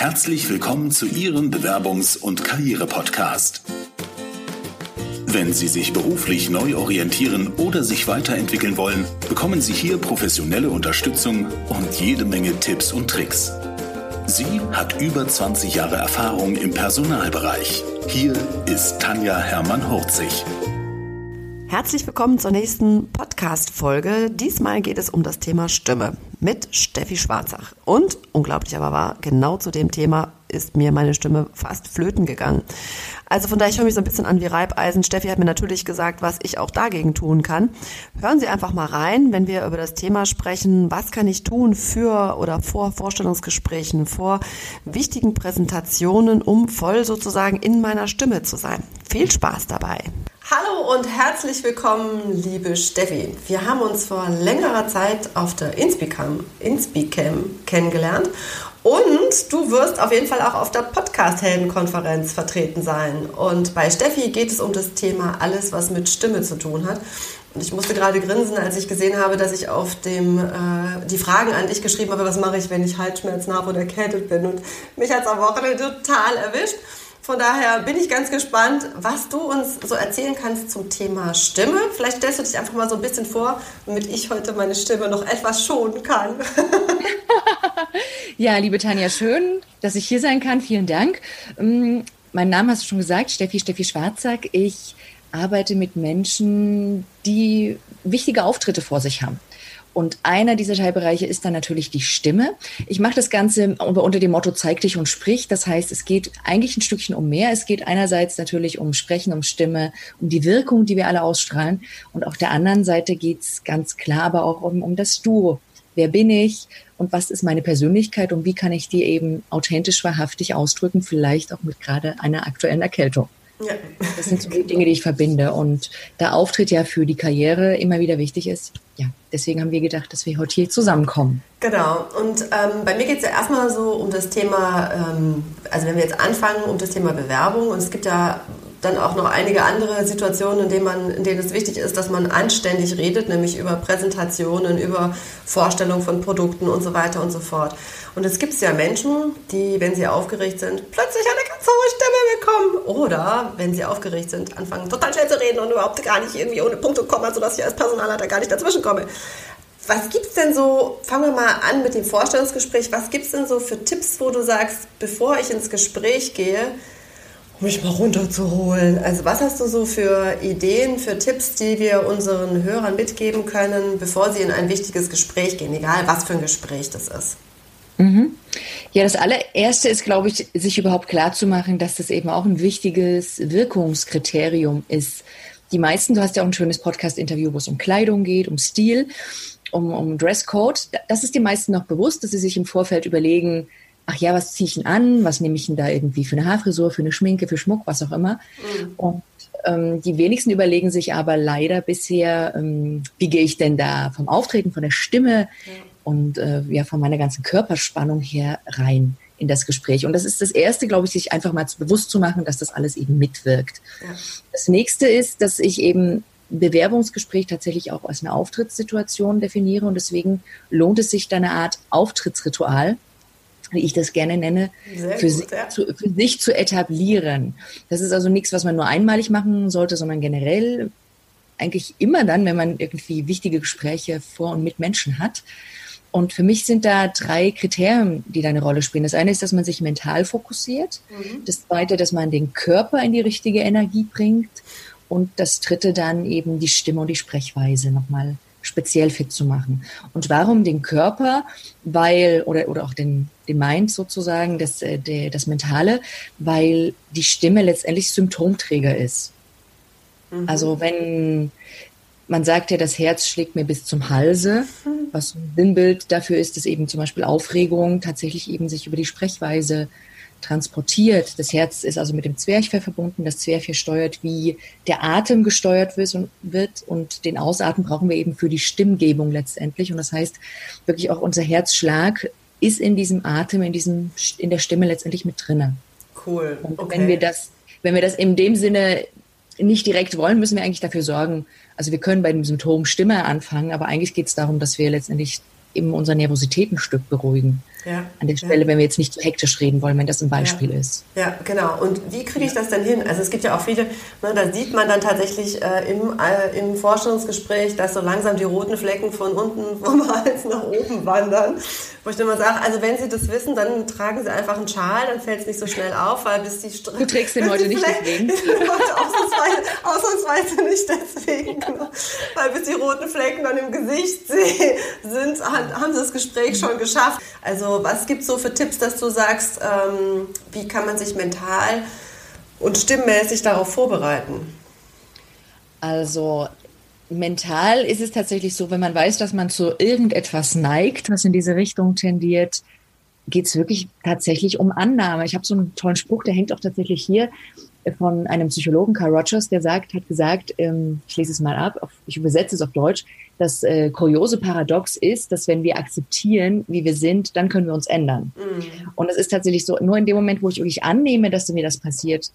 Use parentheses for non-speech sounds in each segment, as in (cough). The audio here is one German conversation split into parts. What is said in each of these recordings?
Herzlich willkommen zu Ihrem Bewerbungs- und Karriere-Podcast. Wenn Sie sich beruflich neu orientieren oder sich weiterentwickeln wollen, bekommen Sie hier professionelle Unterstützung und jede Menge Tipps und Tricks. Sie hat über 20 Jahre Erfahrung im Personalbereich. Hier ist Tanja Hermann-Hurzig. Herzlich willkommen zur nächsten Podcast-Folge. Diesmal geht es um das Thema Stimme mit Steffi Schwarzach. Und, unglaublich aber wahr, genau zu dem Thema ist mir meine Stimme fast flöten gegangen. Also von daher, ich höre mich so ein bisschen an wie Reibeisen. Steffi hat mir natürlich gesagt, was ich auch dagegen tun kann. Hören Sie einfach mal rein, wenn wir über das Thema sprechen, was kann ich tun für oder vor Vorstellungsgesprächen, vor wichtigen Präsentationen, um voll sozusagen in meiner Stimme zu sein. Viel Spaß dabei. Hallo und herzlich willkommen, liebe Steffi. Wir haben uns vor längerer Zeit auf der Inspicam, Inspicam kennengelernt und du wirst auf jeden Fall auch auf der Podcast-Helden-Konferenz vertreten sein. Und bei Steffi geht es um das Thema alles, was mit Stimme zu tun hat. Und ich musste gerade grinsen, als ich gesehen habe, dass ich auf dem äh, die Fragen an dich geschrieben habe, was mache ich, wenn ich Halsschmerzen habe oder erkältet bin. Und mich hat es am Wochenende total erwischt. Von daher bin ich ganz gespannt, was du uns so erzählen kannst zum Thema Stimme. Vielleicht stellst du dich einfach mal so ein bisschen vor, damit ich heute meine Stimme noch etwas schonen kann. (laughs) ja, liebe Tanja, schön, dass ich hier sein kann. Vielen Dank. Ähm, mein Name hast du schon gesagt, Steffi, Steffi Schwarzack. Ich arbeite mit Menschen, die wichtige Auftritte vor sich haben. Und einer dieser Teilbereiche ist dann natürlich die Stimme. Ich mache das Ganze unter dem Motto Zeig dich und sprich. Das heißt, es geht eigentlich ein Stückchen um mehr. Es geht einerseits natürlich um Sprechen, um Stimme, um die Wirkung, die wir alle ausstrahlen. Und auf der anderen Seite geht es ganz klar aber auch um, um das Du. Wer bin ich und was ist meine Persönlichkeit und wie kann ich die eben authentisch, wahrhaftig ausdrücken, vielleicht auch mit gerade einer aktuellen Erkältung. Ja. Das sind so die Dinge, die ich verbinde. Und da Auftritt ja für die Karriere immer wieder wichtig ist, ja, deswegen haben wir gedacht, dass wir heute hier zusammenkommen. Genau. Und ähm, bei mir geht es ja erstmal so um das Thema, ähm, also wenn wir jetzt anfangen, um das Thema Bewerbung. Und es gibt ja dann auch noch einige andere Situationen, in denen, man, in denen es wichtig ist, dass man anständig redet, nämlich über Präsentationen, über Vorstellungen von Produkten und so weiter und so fort. Und es gibt ja Menschen, die, wenn sie aufgeregt sind, plötzlich eine ganz hohe Stimme bekommen. Oder, wenn sie aufgeregt sind, anfangen total schnell zu reden und überhaupt gar nicht irgendwie ohne Punkt und Komma, sodass ich als Personalleiter gar nicht dazwischen komme. Was gibt es denn so, fangen wir mal an mit dem Vorstellungsgespräch, was gibt es denn so für Tipps, wo du sagst, bevor ich ins Gespräch gehe, mich mal runterzuholen. Also was hast du so für Ideen, für Tipps, die wir unseren Hörern mitgeben können, bevor sie in ein wichtiges Gespräch gehen, egal was für ein Gespräch das ist? Mhm. Ja, das allererste ist, glaube ich, sich überhaupt klar zu machen, dass das eben auch ein wichtiges Wirkungskriterium ist. Die meisten, du hast ja auch ein schönes Podcast-Interview, wo es um Kleidung geht, um Stil, um, um Dresscode. Das ist den meisten noch bewusst, dass sie sich im Vorfeld überlegen, ach ja, was ziehe ich denn an? Was nehme ich denn da irgendwie für eine Haarfrisur, für eine Schminke, für Schmuck, was auch immer. Mhm. Und ähm, die wenigsten überlegen sich aber leider bisher, ähm, wie gehe ich denn da vom Auftreten, von der Stimme ja. und äh, ja, von meiner ganzen Körperspannung her rein in das Gespräch. Und das ist das Erste, glaube ich, sich einfach mal bewusst zu machen, dass das alles eben mitwirkt. Ja. Das Nächste ist, dass ich eben Bewerbungsgespräch tatsächlich auch als eine Auftrittssituation definiere und deswegen lohnt es sich da eine Art Auftrittsritual wie ich das gerne nenne, für, gut, sich, ja. zu, für sich zu etablieren. Das ist also nichts, was man nur einmalig machen sollte, sondern generell eigentlich immer dann, wenn man irgendwie wichtige Gespräche vor und mit Menschen hat. Und für mich sind da drei Kriterien, die da eine Rolle spielen. Das eine ist, dass man sich mental fokussiert. Mhm. Das zweite, dass man den Körper in die richtige Energie bringt. Und das dritte dann eben die Stimme und die Sprechweise nochmal speziell fit zu machen. Und warum den Körper? Weil, oder, oder auch den, den Mind sozusagen, das, äh, der, das Mentale, weil die Stimme letztendlich Symptomträger ist. Mhm. Also wenn man sagt ja, das Herz schlägt mir bis zum Halse, mhm. was ein Sinnbild dafür ist, dass eben zum Beispiel Aufregung tatsächlich eben sich über die Sprechweise transportiert. Das Herz ist also mit dem Zwerchfell verbunden. Das Zwerchfell steuert, wie der Atem gesteuert wird und den Ausatmen brauchen wir eben für die Stimmgebung letztendlich. Und das heißt wirklich auch unser Herzschlag ist in diesem Atem, in diesem, in der Stimme letztendlich mit drinne. Cool. Und okay. wenn wir das, wenn wir das in dem Sinne nicht direkt wollen, müssen wir eigentlich dafür sorgen. Also wir können bei dem Symptom Stimme anfangen, aber eigentlich geht es darum, dass wir letztendlich eben unser Nervosität ein Stück beruhigen. Ja, an der Stelle, ja. wenn wir jetzt nicht zu hektisch reden wollen, wenn das ein Beispiel ja. ist. Ja, genau. Und wie kriege ich das denn hin? Also es gibt ja auch viele, ne, da sieht man dann tatsächlich äh, im, äh, im Forschungsgespräch, dass so langsam die roten Flecken von unten (laughs) vom Hals nach oben wandern. Wo ich dann immer sage, also wenn Sie das wissen, dann tragen Sie einfach einen Schal, dann fällt es nicht so schnell auf, weil bis die Str Du trägst den (laughs) heute nicht deswegen. (laughs) ausnahmsweise, ausnahmsweise nicht deswegen. Genau. Weil bis die roten Flecken dann im Gesicht sind, haben Sie das Gespräch schon geschafft. Also was gibt es so für Tipps, dass du sagst, ähm, wie kann man sich mental und stimmmäßig darauf vorbereiten? Also mental ist es tatsächlich so, wenn man weiß, dass man zu irgendetwas neigt, was in diese Richtung tendiert, geht es wirklich tatsächlich um Annahme. Ich habe so einen tollen Spruch, der hängt auch tatsächlich hier von einem Psychologen, Carl Rogers, der sagt, hat gesagt, ähm, ich lese es mal ab, auf, ich übersetze es auf Deutsch, das äh, kuriose Paradox ist, dass wenn wir akzeptieren, wie wir sind, dann können wir uns ändern. Mhm. Und es ist tatsächlich so, nur in dem Moment, wo ich wirklich annehme, dass mir das passiert,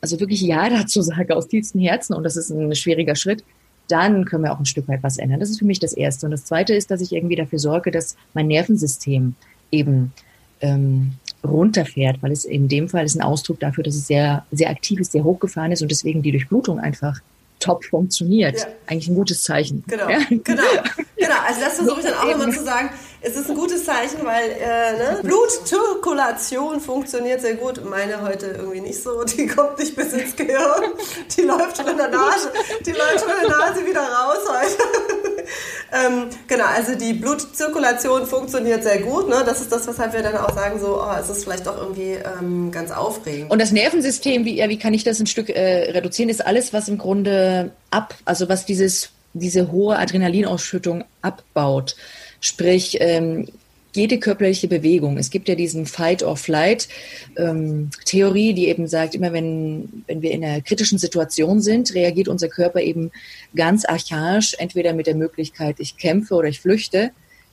also wirklich Ja dazu sage aus tiefstem Herzen, und das ist ein schwieriger Schritt, dann können wir auch ein Stück weit was ändern. Das ist für mich das Erste. Und das Zweite ist, dass ich irgendwie dafür sorge, dass mein Nervensystem eben ähm, runterfährt, weil es in dem Fall ist ein Ausdruck dafür, dass es sehr, sehr aktiv ist, sehr hochgefahren ist und deswegen die Durchblutung einfach top funktioniert. Ja. Eigentlich ein gutes Zeichen. Genau, ja? genau, genau. Also das versuche ich dann auch immer zu sagen. Es ist ein gutes Zeichen, weil äh, ne? Blutzirkulation funktioniert sehr gut. Meine heute irgendwie nicht so. Die kommt nicht bis ins Gehirn. Die läuft schon in der Nase. Die läuft schon in der Nase wieder raus heute. Ähm, genau, also die Blutzirkulation funktioniert sehr gut. Ne? Das ist das, weshalb wir dann auch sagen, so, oh, es ist vielleicht doch irgendwie ähm, ganz aufregend. Und das Nervensystem, wie, ja, wie kann ich das ein Stück äh, reduzieren, ist alles, was im Grunde ab, also was dieses, diese hohe Adrenalinausschüttung abbaut. Sprich, ähm, jede körperliche Bewegung. Es gibt ja diesen Fight-or-Flight-Theorie, ähm, die eben sagt, immer wenn, wenn wir in einer kritischen Situation sind, reagiert unser Körper eben ganz archaisch, entweder mit der Möglichkeit, ich kämpfe oder ich flüchte.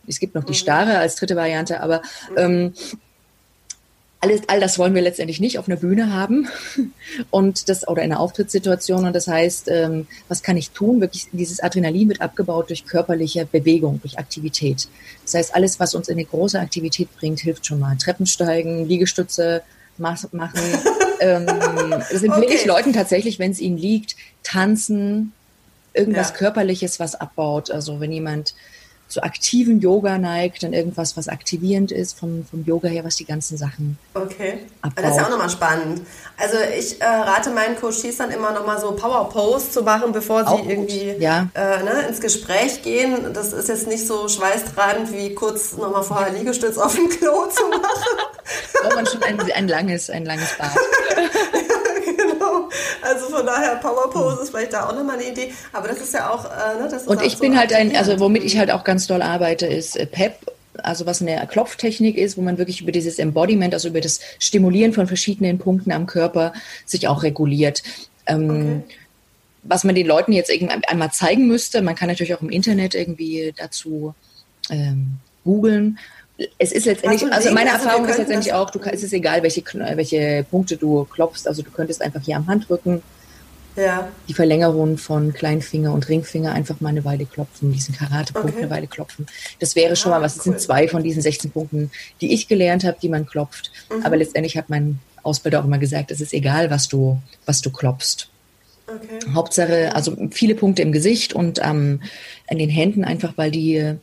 Es gibt noch die mhm. Starre als dritte Variante, aber ähm, alles, all das wollen wir letztendlich nicht auf einer Bühne haben und das oder in einer Auftrittssituation. Und das heißt, ähm, was kann ich tun? Wirklich, dieses Adrenalin wird abgebaut durch körperliche Bewegung, durch Aktivität. Das heißt, alles, was uns in eine große Aktivität bringt, hilft schon mal. Treppensteigen, Liegestütze machen. (laughs) ähm, das sind okay. wirklich Leuten tatsächlich, wenn es ihnen liegt, tanzen, irgendwas ja. Körperliches, was abbaut. Also wenn jemand zu aktiven Yoga neigt, dann irgendwas, was aktivierend ist vom, vom Yoga her, was die ganzen Sachen. Okay. Abbaut. Das ist ja auch nochmal spannend. Also ich äh, rate meinen Coaches dann immer nochmal so Power Pose zu machen, bevor sie irgendwie ja. äh, ne, ins Gespräch gehen. Das ist jetzt nicht so schweißtreibend wie kurz nochmal vorher Liegestütz auf dem Klo zu machen. (laughs) Braucht man schon ein, ein langes, ein langes Bad. (laughs) Also von daher Power Pose ist vielleicht da auch nochmal eine Idee. Aber das ist ja auch, äh, ne, das Und ich bin halt ein, also womit ich halt auch ganz doll arbeite, ist äh, PEP also was eine Klopftechnik ist, wo man wirklich über dieses Embodiment, also über das Stimulieren von verschiedenen Punkten am Körper sich auch reguliert. Ähm, okay. Was man den Leuten jetzt einmal zeigen müsste, man kann natürlich auch im Internet irgendwie dazu ähm, googeln es ist letztendlich, also meine also Erfahrung ist letztendlich auch, du, es ist egal, welche, welche Punkte du klopfst, also du könntest einfach hier am Handrücken ja. die Verlängerung von Kleinfinger und Ringfinger einfach mal eine Weile klopfen, diesen Karatepunkt okay. eine Weile klopfen. Das wäre schon ah, mal was. Das cool. sind zwei von diesen 16 Punkten, die ich gelernt habe, die man klopft. Mhm. Aber letztendlich hat mein Ausbilder auch immer gesagt, es ist egal, was du, was du klopfst. Okay. Hauptsache, also viele Punkte im Gesicht und ähm, an den Händen einfach, weil die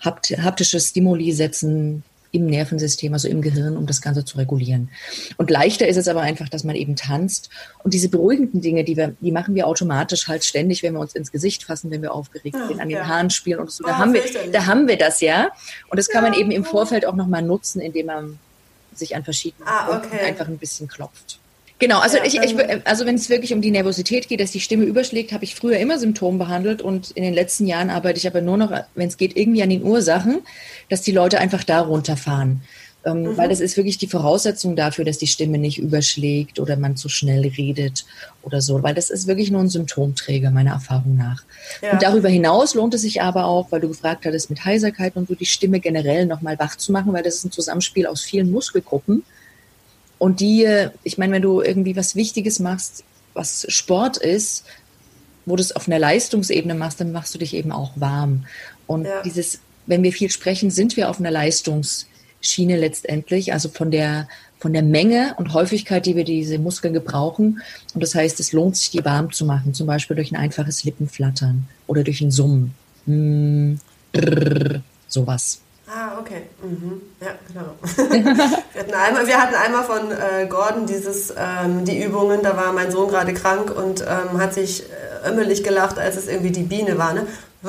haptische Stimuli setzen im Nervensystem, also im Gehirn, um das Ganze zu regulieren. Und leichter ist es aber einfach, dass man eben tanzt. Und diese beruhigenden Dinge, die wir, die machen wir automatisch halt ständig, wenn wir uns ins Gesicht fassen, wenn wir aufgeregt sind, an den ja. Haaren spielen und so. Da, oh, haben wir, da haben wir das ja. Und das kann ja. man eben im Vorfeld auch nochmal nutzen, indem man sich an verschiedenen ah, okay. einfach ein bisschen klopft. Genau, also ja, ich, ich, also wenn es wirklich um die Nervosität geht, dass die Stimme überschlägt, habe ich früher immer Symptome behandelt und in den letzten Jahren arbeite ich aber nur noch, wenn es geht, irgendwie an den Ursachen, dass die Leute einfach da runterfahren. Ähm, mhm. Weil das ist wirklich die Voraussetzung dafür, dass die Stimme nicht überschlägt oder man zu schnell redet oder so. Weil das ist wirklich nur ein Symptomträger, meiner Erfahrung nach. Ja. Und darüber hinaus lohnt es sich aber auch, weil du gefragt hattest, mit Heiserkeit und so die Stimme generell nochmal wach zu machen, weil das ist ein Zusammenspiel aus vielen Muskelgruppen und die, ich meine, wenn du irgendwie was Wichtiges machst, was Sport ist, wo du es auf einer Leistungsebene machst, dann machst du dich eben auch warm. Und ja. dieses, wenn wir viel sprechen, sind wir auf einer Leistungsebene Schiene letztendlich, also von der, von der Menge und Häufigkeit, die wir diese Muskeln gebrauchen. Und das heißt, es lohnt sich, die warm zu machen, zum Beispiel durch ein einfaches Lippenflattern oder durch ein Summen. Mm, brrr, sowas. Ah, okay. Mhm. Ja, genau. (laughs) wir, hatten einmal, wir hatten einmal von äh, Gordon dieses, ähm, die Übungen, da war mein Sohn gerade krank und ähm, hat sich äh, ömmelig gelacht, als es irgendwie die Biene war. Ne? (laughs)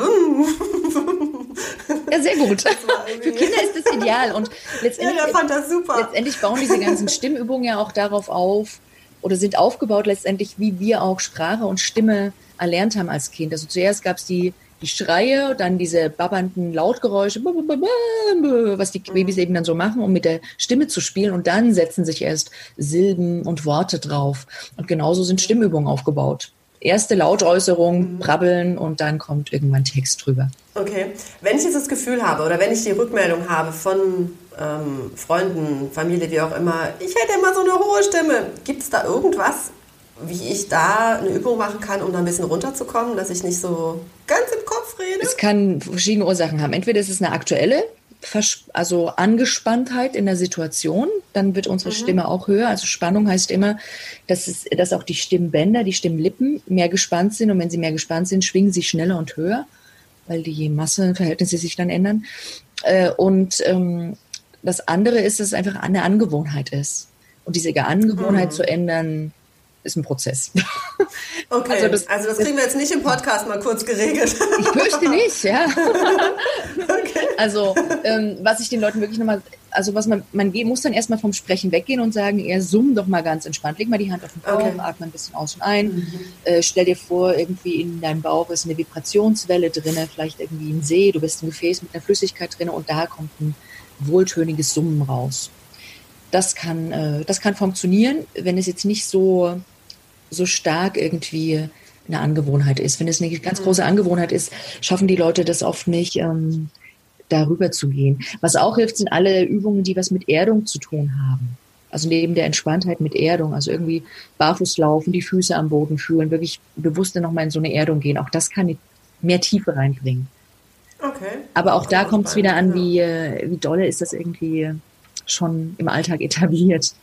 Ja, sehr gut. Für Kinder ist das ideal. Und letztendlich, (laughs) ja, der fand das super. letztendlich bauen diese ganzen Stimmübungen ja auch darauf auf oder sind aufgebaut letztendlich, wie wir auch Sprache und Stimme erlernt haben als Kind. Also zuerst gab es die, die Schreie, dann diese babbernden Lautgeräusche, was die Babys eben dann so machen, um mit der Stimme zu spielen. Und dann setzen sich erst Silben und Worte drauf. Und genauso sind Stimmübungen aufgebaut erste Lautäußerung, mhm. brabbeln und dann kommt irgendwann Text drüber. Okay. Wenn ich jetzt das Gefühl habe oder wenn ich die Rückmeldung habe von ähm, Freunden, Familie, wie auch immer, ich hätte immer so eine hohe Stimme, gibt es da irgendwas, wie ich da eine Übung machen kann, um da ein bisschen runterzukommen, dass ich nicht so ganz im Kopf rede? Es kann verschiedene Ursachen haben. Entweder ist es eine aktuelle also Angespanntheit in der Situation, dann wird unsere mhm. Stimme auch höher. Also Spannung heißt immer, dass, es, dass auch die Stimmbänder, die Stimmlippen mehr gespannt sind und wenn sie mehr gespannt sind, schwingen sie schneller und höher, weil die Massenverhältnisse sich dann ändern. Äh, und ähm, das andere ist, dass es einfach eine Angewohnheit ist. Und diese Angewohnheit mhm. zu ändern, ist ein Prozess. (laughs) Okay, also das, also das, kriegen wir jetzt nicht im Podcast mal kurz geregelt. Ich fürchte nicht, ja. (laughs) Okay. Also ähm, was ich den Leuten wirklich nochmal, also was man, man muss dann erstmal vom Sprechen weggehen und sagen, eher summ doch mal ganz entspannt. Leg mal die Hand auf den Bauch, okay. atme ein bisschen aus und ein. Mhm. Äh, stell dir vor, irgendwie in deinem Bauch ist eine Vibrationswelle drinne, vielleicht irgendwie ein See, du bist ein Gefäß mit einer Flüssigkeit drinne und da kommt ein wohltöniges Summen raus. Das kann, äh, das kann funktionieren, wenn es jetzt nicht so so stark irgendwie eine Angewohnheit ist. Wenn es eine ganz große. Angewohnheit ist, schaffen die Leute das oft nicht, ähm, darüber zu gehen. Was auch hilft, sind alle Übungen, die was mit Erdung zu tun haben. Also neben der Entspanntheit mit Erdung, also irgendwie barfuß laufen, die Füße am Boden fühlen, wirklich bewusster nochmal in so eine Erdung gehen. Auch das kann mehr Tiefe reinbringen. Okay. Aber auch da kommt es wieder an, wie, äh, wie dolle ist das irgendwie schon im Alltag etabliert.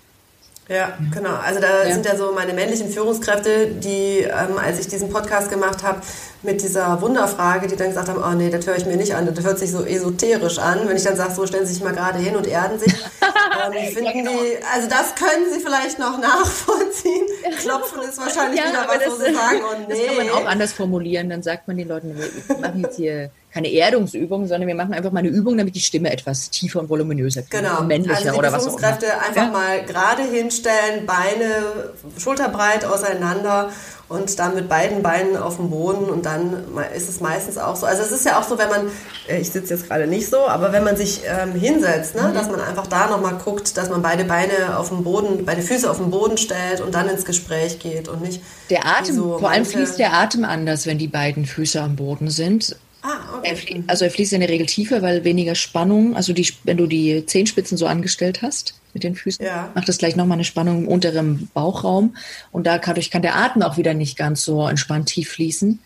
Ja, genau. Also da ja. sind ja so meine männlichen Führungskräfte, die, ähm, als ich diesen Podcast gemacht habe, mit dieser Wunderfrage, die dann gesagt haben, oh nee, das höre ich mir nicht an, das hört sich so esoterisch an. Wenn ich dann sage, so stellen Sie sich mal gerade hin und erden sich, (laughs) ähm, finden ja, genau. die, also das können Sie vielleicht noch nachvollziehen. Klopfen ist wahrscheinlich ja, wieder was, das, wo Sie sagen, oh nee. (laughs) Das kann man auch anders formulieren, dann sagt man den Leuten, wir machen jetzt hier keine Erdungsübung, sondern wir machen einfach mal eine Übung, damit die Stimme etwas tiefer und voluminöser wird. Genau. Männlicher also die oder was auch immer. einfach ja? mal gerade hinstellen, Beine schulterbreit auseinander und dann mit beiden Beinen auf dem Boden und dann ist es meistens auch so. Also es ist ja auch so, wenn man, äh, ich sitze jetzt gerade nicht so, aber wenn man sich ähm, hinsetzt, ne, mhm. dass man einfach da nochmal guckt, dass man beide Beine auf dem Boden, beide Füße auf den Boden stellt und dann ins Gespräch geht und nicht. Der Atem, so vor allem fließt der Atem anders, wenn die beiden Füße am Boden sind. Ah, okay. Er also er fließt in der Regel tiefer, weil weniger Spannung, also die, wenn du die Zehenspitzen so angestellt hast mit den Füßen, ja. macht das gleich nochmal eine Spannung im unteren Bauchraum und dadurch kann der Atem auch wieder nicht ganz so entspannt tief fließen.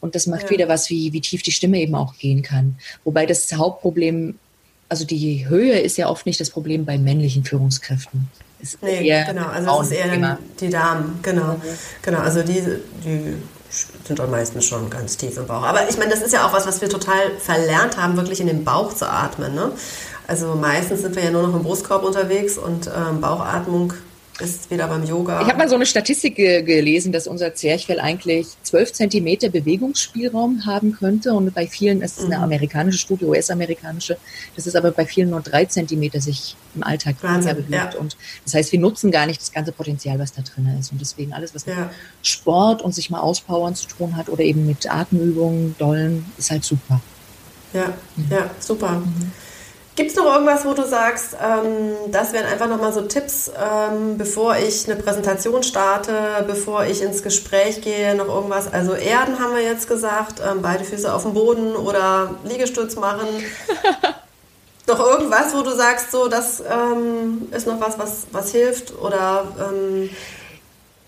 Und das macht ja. wieder was, wie, wie tief die Stimme eben auch gehen kann. Wobei das Hauptproblem, also die Höhe ist ja oft nicht das Problem bei männlichen Führungskräften. Ist nee, genau, also es ist eher die Damen, genau. Mhm. Genau, also die, die sind dann meistens schon ganz tief im Bauch. Aber ich meine, das ist ja auch was, was wir total verlernt haben, wirklich in den Bauch zu atmen. Ne? Also meistens sind wir ja nur noch im Brustkorb unterwegs und ähm, Bauchatmung ist wieder beim Yoga. Ich habe mal so eine Statistik ge gelesen, dass unser Zwerchfell eigentlich 12 Zentimeter Bewegungsspielraum haben könnte. Und bei vielen, es ist eine mhm. amerikanische Studie, US-amerikanische, das ist aber bei vielen nur drei Zentimeter sich im Alltag Wahnsinn, bewegt. Ja. Und das heißt, wir nutzen gar nicht das ganze Potenzial, was da drin ist. Und deswegen alles, was mit Sport und sich mal auspowern zu tun hat oder eben mit Atemübungen, Dollen, ist halt super. Ja, mhm. ja, super. Mhm. Gibt es noch irgendwas, wo du sagst, ähm, das wären einfach nochmal so Tipps, ähm, bevor ich eine Präsentation starte, bevor ich ins Gespräch gehe, noch irgendwas? Also Erden haben wir jetzt gesagt, ähm, beide Füße auf dem Boden oder Liegestütz machen. (laughs) Doch irgendwas, wo du sagst, so das ähm, ist noch was, was, was hilft oder ähm,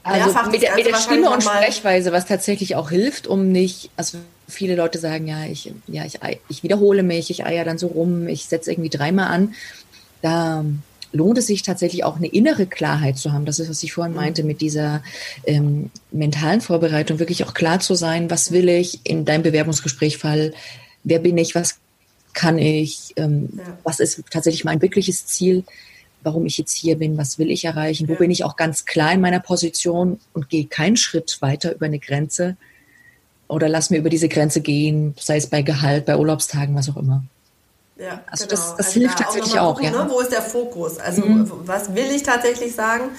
also mit der, mit der Stimme und Sprechweise, was tatsächlich auch hilft, um nicht, also viele Leute sagen, ja, ich, ja, ich, ich wiederhole mich, ich eier dann so rum, ich setze irgendwie dreimal an. da lohnt es sich tatsächlich auch eine innere Klarheit zu haben. Das ist, was ich vorhin mhm. meinte, mit dieser ähm, mentalen Vorbereitung, wirklich auch klar zu sein, was will ich in deinem Bewerbungsgesprächfall, wer bin ich, was kann ich, ähm, ja. was ist tatsächlich mein wirkliches Ziel, warum ich jetzt hier bin, was will ich erreichen, wo ja. bin ich auch ganz klar in meiner Position und gehe keinen Schritt weiter über eine Grenze oder lass mir über diese Grenze gehen, sei es bei Gehalt, bei Urlaubstagen, was auch immer. Ja, also genau. das, das also hilft da tatsächlich auch. Gucken, auch ja. ne? Wo ist der Fokus? Also mhm. was will ich tatsächlich sagen?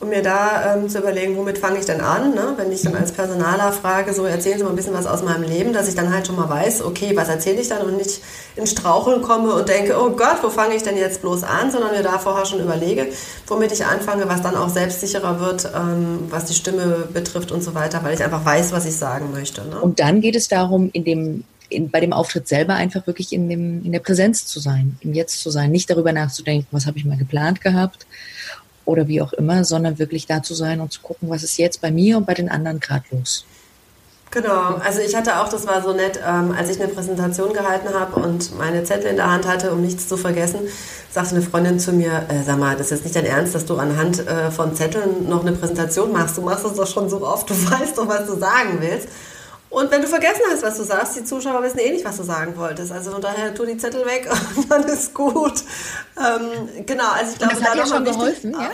Und mir da ähm, zu überlegen, womit fange ich denn an? Ne? Wenn ich dann als Personaler frage, so erzählen Sie mal ein bisschen was aus meinem Leben, dass ich dann halt schon mal weiß, okay, was erzähle ich dann und nicht in Straucheln komme und denke, oh Gott, wo fange ich denn jetzt bloß an? Sondern mir da vorher schon überlege, womit ich anfange, was dann auch selbstsicherer wird, ähm, was die Stimme betrifft und so weiter, weil ich einfach weiß, was ich sagen möchte. Ne? Und dann geht es darum, in dem in, bei dem Auftritt selber einfach wirklich in, dem, in der Präsenz zu sein, im Jetzt zu sein, nicht darüber nachzudenken, was habe ich mal geplant gehabt oder wie auch immer, sondern wirklich da zu sein und zu gucken, was ist jetzt bei mir und bei den anderen gerade los. Genau, also ich hatte auch, das war so nett, ähm, als ich eine Präsentation gehalten habe und meine Zettel in der Hand hatte, um nichts zu vergessen, sagte eine Freundin zu mir, äh, sag mal, das ist nicht dein Ernst, dass du anhand äh, von Zetteln noch eine Präsentation machst. Du machst das doch schon so oft, du (laughs) weißt doch, was du sagen willst. Und wenn du vergessen hast, was du sagst, die Zuschauer wissen eh nicht, was du sagen wolltest. Also von daher tu die Zettel weg (laughs) und dann ist gut. Ähm, genau, also ich glaube, das hat dir schon geholfen, ja?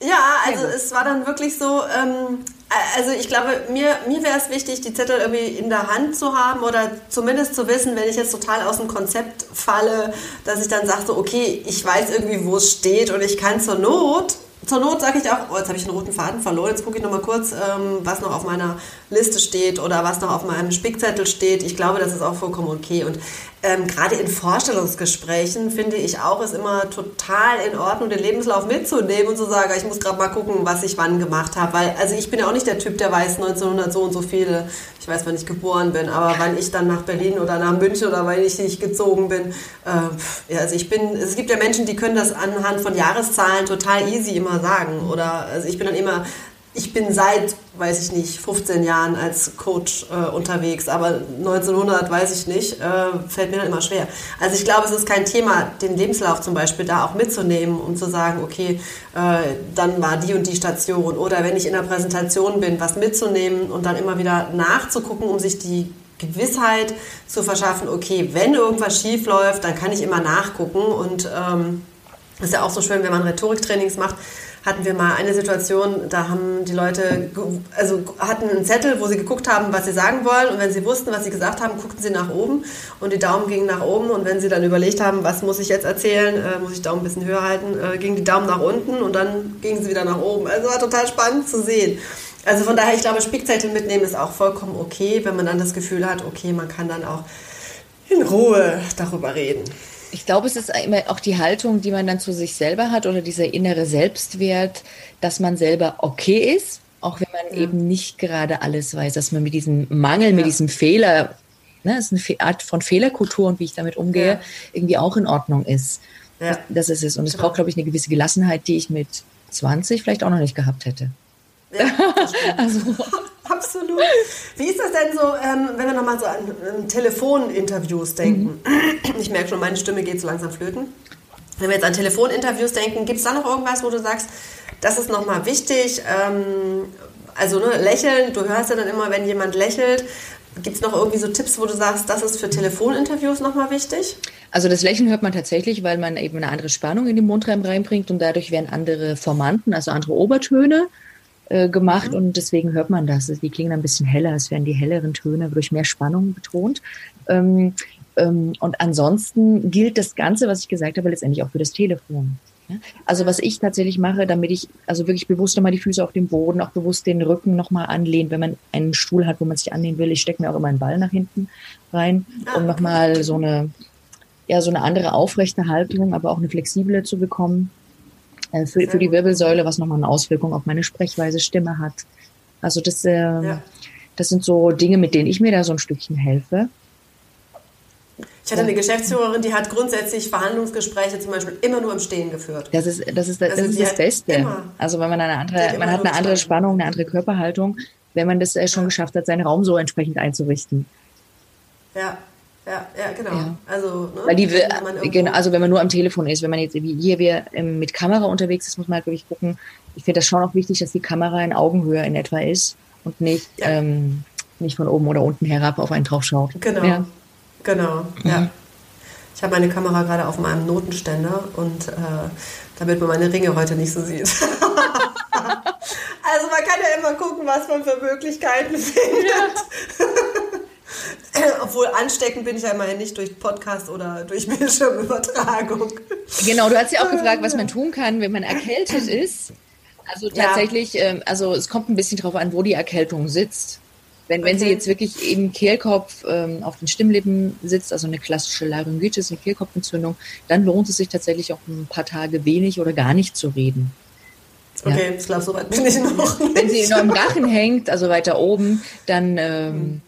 Ja, also es war dann wirklich so, ähm, also ich glaube, mir, mir wäre es wichtig, die Zettel irgendwie in der Hand zu haben oder zumindest zu wissen, wenn ich jetzt total aus dem Konzept falle, dass ich dann sage so, okay, ich weiß irgendwie, wo es steht und ich kann zur Not zur Not sage ich auch, oh, jetzt habe ich einen roten Faden verloren, jetzt gucke ich nochmal kurz, ähm, was noch auf meiner Liste steht oder was noch auf meinem Spickzettel steht. Ich glaube, das ist auch vollkommen okay. Und ähm, gerade in Vorstellungsgesprächen finde ich auch, ist immer total in Ordnung, den Lebenslauf mitzunehmen und zu sagen, ich muss gerade mal gucken, was ich wann gemacht habe. Weil, also ich bin ja auch nicht der Typ, der weiß 1900 so und so viele, ich weiß, wann ich geboren bin, aber wann ich dann nach Berlin oder nach München oder wann ich nicht gezogen bin. Äh, also ich bin, es gibt ja Menschen, die können das anhand von Jahreszahlen total easy immer sagen. Oder also ich bin dann immer ich bin seit, weiß ich nicht, 15 Jahren als Coach äh, unterwegs, aber 1900 weiß ich nicht, äh, fällt mir dann immer schwer. Also ich glaube, es ist kein Thema, den Lebenslauf zum Beispiel da auch mitzunehmen und zu sagen, okay, äh, dann war die und die Station oder wenn ich in der Präsentation bin, was mitzunehmen und dann immer wieder nachzugucken, um sich die Gewissheit zu verschaffen, okay, wenn irgendwas schief läuft, dann kann ich immer nachgucken und ähm, ist ja auch so schön, wenn man Rhetoriktrainings macht, hatten wir mal eine Situation, da haben die Leute, also hatten einen Zettel, wo sie geguckt haben, was sie sagen wollen. Und wenn sie wussten, was sie gesagt haben, guckten sie nach oben. Und die Daumen gingen nach oben. Und wenn sie dann überlegt haben, was muss ich jetzt erzählen, äh, muss ich Daumen ein bisschen höher halten, äh, gingen die Daumen nach unten. Und dann gingen sie wieder nach oben. Also war total spannend zu sehen. Also von daher, ich glaube, Spickzettel mitnehmen ist auch vollkommen okay, wenn man dann das Gefühl hat, okay, man kann dann auch in Ruhe darüber reden ich glaube, es ist immer auch die Haltung, die man dann zu sich selber hat oder dieser innere Selbstwert, dass man selber okay ist, auch wenn man ja. eben nicht gerade alles weiß, dass man mit diesem Mangel, ja. mit diesem Fehler, ne, das ist eine Art von Fehlerkultur und wie ich damit umgehe, ja. irgendwie auch in Ordnung ist. Das, das, ist es. Und es braucht, glaube ich, eine gewisse Gelassenheit, die ich mit 20 vielleicht auch noch nicht gehabt hätte. Ja, (laughs) also. (laughs) Absolut. Wie ist das denn so, ähm, wenn wir nochmal so an, an Telefoninterviews denken? Mhm. Ich merke schon, meine Stimme geht so langsam flöten. Wenn wir jetzt an Telefoninterviews denken, gibt es da noch irgendwas, wo du sagst, das ist nochmal wichtig? Ähm, also ne, lächeln, du hörst ja dann immer, wenn jemand lächelt. Gibt es noch irgendwie so Tipps, wo du sagst, das ist für Telefoninterviews nochmal wichtig? Also das Lächeln hört man tatsächlich, weil man eben eine andere Spannung in den Mundraum reinbringt und dadurch werden andere Formanten, also andere Obertöne äh, gemacht mhm. und deswegen hört man das. Die klingen ein bisschen heller, es werden die helleren Töne durch mehr Spannung betont. Ähm, ähm, und ansonsten gilt das Ganze, was ich gesagt habe, letztendlich auch für das Telefon. Also was ich tatsächlich mache, damit ich also wirklich bewusst nochmal die Füße auf dem Boden, auch bewusst den Rücken nochmal anlehnen, wenn man einen Stuhl hat, wo man sich anlehnen will. Ich stecke mir auch immer einen Ball nach hinten rein, ah, um nochmal so eine, ja, so eine andere aufrechte Haltung, aber auch eine flexible zu bekommen. Äh, für, für die Wirbelsäule, was nochmal eine Auswirkung auf meine Sprechweise, Stimme hat. Also das, äh, ja. das sind so Dinge, mit denen ich mir da so ein Stückchen helfe. Ich hatte eine Geschäftsführerin, die hat grundsätzlich Verhandlungsgespräche zum Beispiel immer nur im Stehen geführt. Das ist das, ist, das, also ist das Beste. Immer, also wenn man eine andere, man hat eine andere Spannung, eine andere Körperhaltung, wenn man das äh, schon geschafft hat, seinen Raum so entsprechend einzurichten. Ja, ja, ja, genau. Ja. Also, ne, Weil die, wenn genau, also wenn man nur am Telefon ist, wenn man jetzt wie hier wir ähm, mit Kamera unterwegs ist, muss man halt wirklich gucken. Ich finde das schon auch wichtig, dass die Kamera in Augenhöhe in etwa ist und nicht, ja. ähm, nicht von oben oder unten herab auf einen drauf schaut. Genau. Ja. Genau, mhm. ja. Ich habe meine Kamera gerade auf meinem Notenständer und äh, damit man meine Ringe heute nicht so sieht. (laughs) also man kann ja immer gucken, was man für Möglichkeiten findet. (laughs) (clears throat) Obwohl ansteckend bin ich ja immerhin nicht durch Podcast oder durch (laughs) Bildschirmübertragung. Genau, du hast ja auch gefragt, was man tun kann, wenn man erkältet (clears throat) ist. Also tatsächlich, ja. ähm, also es kommt ein bisschen drauf an, wo die Erkältung sitzt. Wenn, okay. wenn sie jetzt wirklich im Kehlkopf ähm, auf den Stimmlippen sitzt, also eine klassische Laryngitis, eine Kehlkopfentzündung, dann lohnt es sich tatsächlich auch ein paar Tage wenig oder gar nicht zu reden. Okay, ja. ich glaube, so weit bin ich noch. Nicht. Wenn sie noch im Rachen (laughs) hängt, also weiter oben, dann ähm,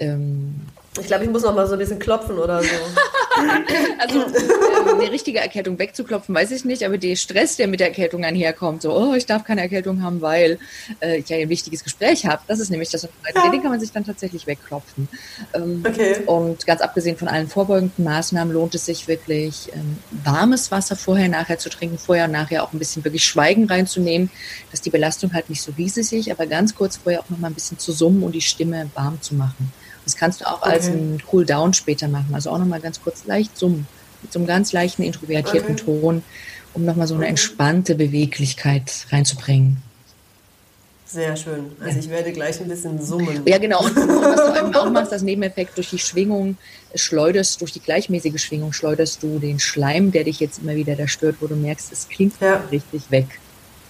ähm, ich glaube, ich muss noch mal so ein bisschen klopfen oder so. (laughs) also äh, eine richtige Erkältung wegzuklopfen, weiß ich nicht, aber der Stress, der mit der Erkältung einherkommt, so, oh, ich darf keine Erkältung haben, weil äh, ich ja ein wichtiges Gespräch habe, das ist nämlich das, ja. den kann man sich dann tatsächlich wegklopfen. Ähm, okay. Und ganz abgesehen von allen vorbeugenden Maßnahmen lohnt es sich wirklich, ähm, warmes Wasser vorher, nachher zu trinken, vorher und nachher auch ein bisschen wirklich Schweigen reinzunehmen, dass die Belastung halt nicht so riesig ist, aber ganz kurz vorher auch noch mal ein bisschen zu summen und die Stimme warm zu machen. Das kannst du auch okay. als ein Cool-Down später machen. Also auch nochmal ganz kurz leicht summen. Mit so einem ganz leichten, introvertierten okay. Ton, um nochmal so eine entspannte Beweglichkeit reinzubringen. Sehr schön. Also ich werde gleich ein bisschen summen. Ja, genau. Und was du (laughs) eben auch machst, das Nebeneffekt durch die Schwingung, schleuderst, durch die gleichmäßige Schwingung schleuderst du den Schleim, der dich jetzt immer wieder da stört, wo du merkst, es klingt ja. richtig weg.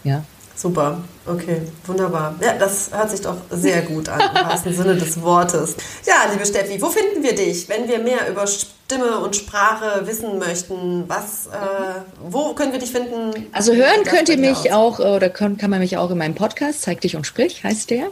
Ja. Super, okay, wunderbar. Ja, das hört sich doch sehr gut an, im wahrsten Sinne des Wortes. Ja, liebe Steffi, wo finden wir dich, wenn wir mehr über Stimme und Sprache wissen möchten? Was, äh, wo können wir dich finden? Also hören könnt ihr mich aus? auch, oder kann, kann man mich auch in meinem Podcast, Zeig dich und sprich, heißt der.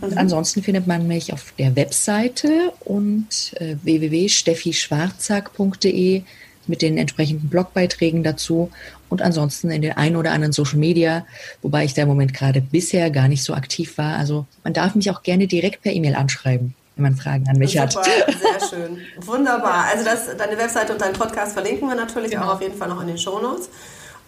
Und mhm. ansonsten findet man mich auf der Webseite und äh, www.steffischwarzack.de mit den entsprechenden Blogbeiträgen dazu und ansonsten in den ein oder anderen Social Media, wobei ich da im Moment gerade bisher gar nicht so aktiv war. Also man darf mich auch gerne direkt per E-Mail anschreiben, wenn man Fragen an mich Super, hat. (laughs) Sehr schön. Wunderbar. Also das, deine Webseite und deinen Podcast verlinken wir natürlich genau. auch auf jeden Fall noch in den Show Notes.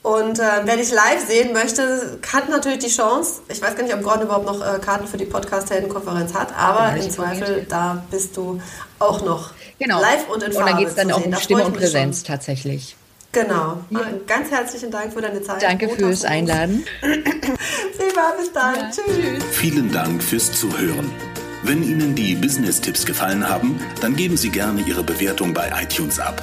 Und äh, wer dich live sehen möchte, hat natürlich die Chance. Ich weiß gar nicht, ob Gordon überhaupt noch äh, Karten für die Podcast-Helden-Konferenz hat, aber im Zweifel, da bist du auch noch genau. live und in Farbe Und da geht es dann auch um Stimme und Präsenz schon. tatsächlich. Genau. Ja. Ganz herzlichen Dank für deine Zeit. Danke fürs Einladen. (clears throat) Prima, bis dann. Ja. Tschüss. Vielen Dank fürs Zuhören. Wenn Ihnen die Business-Tipps gefallen haben, dann geben Sie gerne Ihre Bewertung bei iTunes ab.